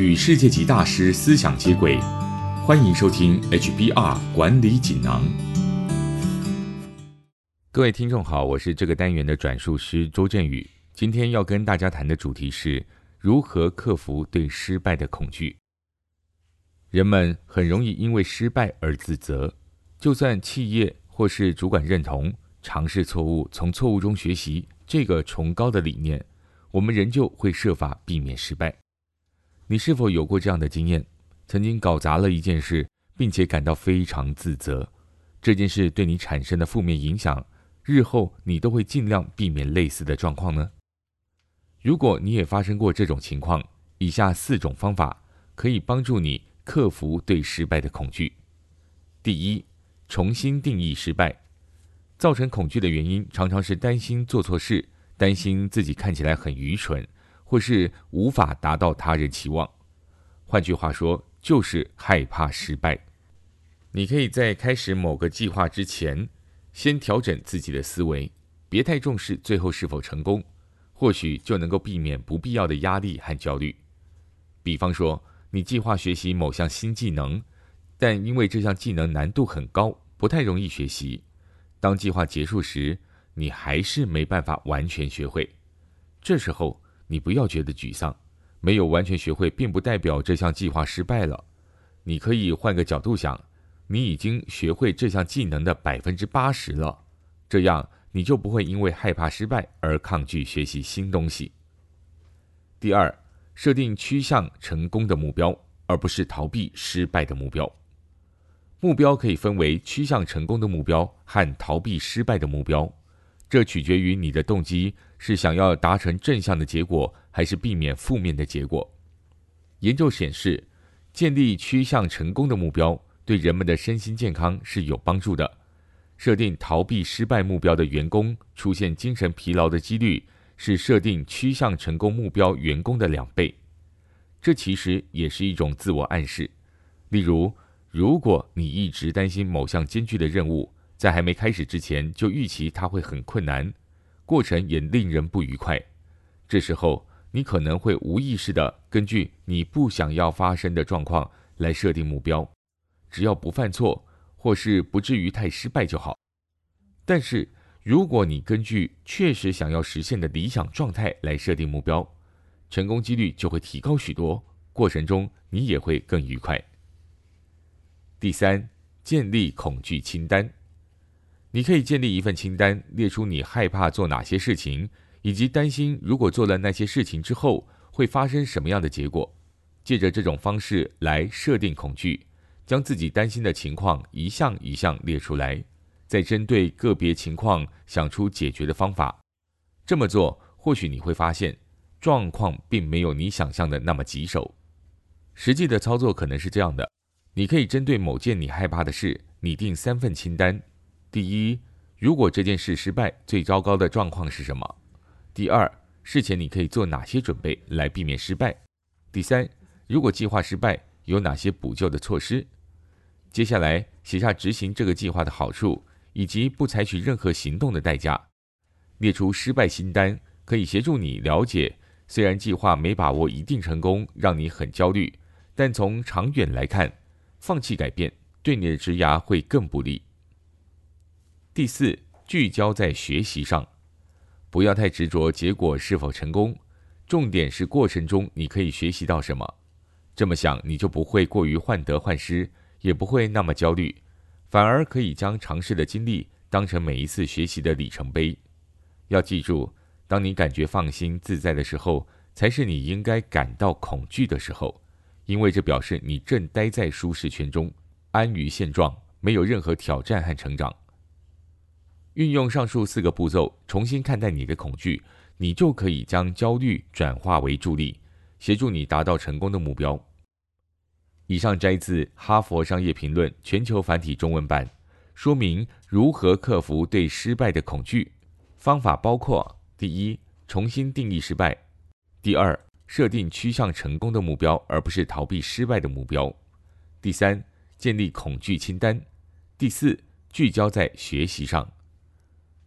与世界级大师思想接轨，欢迎收听 HBR 管理锦囊。各位听众好，我是这个单元的转述师周振宇。今天要跟大家谈的主题是如何克服对失败的恐惧。人们很容易因为失败而自责，就算企业或是主管认同尝试错误、从错误中学习这个崇高的理念，我们仍旧会设法避免失败。你是否有过这样的经验？曾经搞砸了一件事，并且感到非常自责。这件事对你产生的负面影响，日后你都会尽量避免类似的状况呢？如果你也发生过这种情况，以下四种方法可以帮助你克服对失败的恐惧。第一，重新定义失败。造成恐惧的原因常常是担心做错事，担心自己看起来很愚蠢。或是无法达到他人期望，换句话说，就是害怕失败。你可以在开始某个计划之前，先调整自己的思维，别太重视最后是否成功，或许就能够避免不必要的压力和焦虑。比方说，你计划学习某项新技能，但因为这项技能难度很高，不太容易学习，当计划结束时，你还是没办法完全学会。这时候，你不要觉得沮丧，没有完全学会，并不代表这项计划失败了。你可以换个角度想，你已经学会这项技能的百分之八十了，这样你就不会因为害怕失败而抗拒学习新东西。第二，设定趋向成功的目标，而不是逃避失败的目标。目标可以分为趋向成功的目标和逃避失败的目标。这取决于你的动机是想要达成正向的结果，还是避免负面的结果。研究显示，建立趋向成功的目标对人们的身心健康是有帮助的。设定逃避失败目标的员工出现精神疲劳的几率是设定趋向成功目标员工的两倍。这其实也是一种自我暗示。例如，如果你一直担心某项艰巨的任务，在还没开始之前就预期它会很困难，过程也令人不愉快。这时候你可能会无意识地根据你不想要发生的状况来设定目标，只要不犯错或是不至于太失败就好。但是如果你根据确实想要实现的理想状态来设定目标，成功几率就会提高许多，过程中你也会更愉快。第三，建立恐惧清单。你可以建立一份清单，列出你害怕做哪些事情，以及担心如果做了那些事情之后会发生什么样的结果。借着这种方式来设定恐惧，将自己担心的情况一项一项列出来，再针对个别情况想出解决的方法。这么做，或许你会发现状况并没有你想象的那么棘手。实际的操作可能是这样的：你可以针对某件你害怕的事，拟定三份清单。第一，如果这件事失败，最糟糕的状况是什么？第二，事前你可以做哪些准备来避免失败？第三，如果计划失败，有哪些补救的措施？接下来写下执行这个计划的好处，以及不采取任何行动的代价。列出失败清单，可以协助你了解，虽然计划没把握一定成功，让你很焦虑，但从长远来看，放弃改变对你的职涯会更不利。第四，聚焦在学习上，不要太执着结果是否成功，重点是过程中你可以学习到什么。这么想，你就不会过于患得患失，也不会那么焦虑，反而可以将尝试的经历当成每一次学习的里程碑。要记住，当你感觉放心自在的时候，才是你应该感到恐惧的时候，因为这表示你正待在舒适圈中，安于现状，没有任何挑战和成长。运用上述四个步骤，重新看待你的恐惧，你就可以将焦虑转化为助力，协助你达到成功的目标。以上摘自《哈佛商业评论》全球繁体中文版，说明如何克服对失败的恐惧。方法包括：第一，重新定义失败；第二，设定趋向成功的目标，而不是逃避失败的目标；第三，建立恐惧清单；第四，聚焦在学习上。